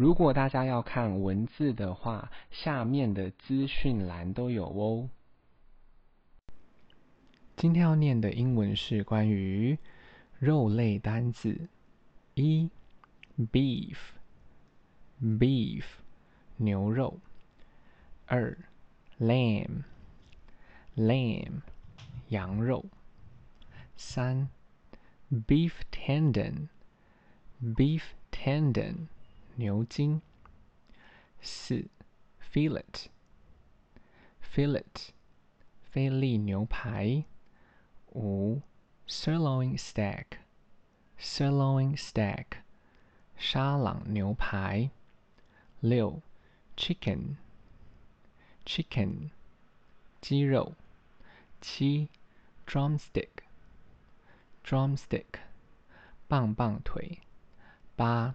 如果大家要看文字的话，下面的资讯栏都有哦。今天要念的英文是关于肉类单字：一，beef，beef，牛肉；二，lamb，lamb，羊肉；三，beef tendon，beef tendon，牛筋；四，fillet，fillet，菲力牛排。五，sirloin steak，sirloin steak，沙朗牛排。六，chicken，chicken，鸡肉。七，drumstick，drumstick，棒棒腿。八，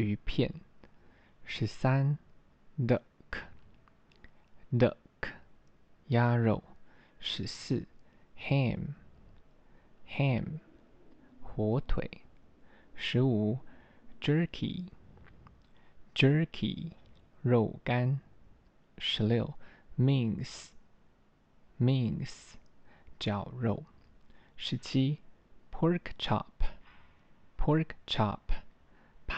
鱼片。十三，duck，duck，鸭肉。十四。ham，ham，火腿。十五，jerky，jerky，肉干。十六，mince，mince，绞肉。十七，pork chop，pork chop，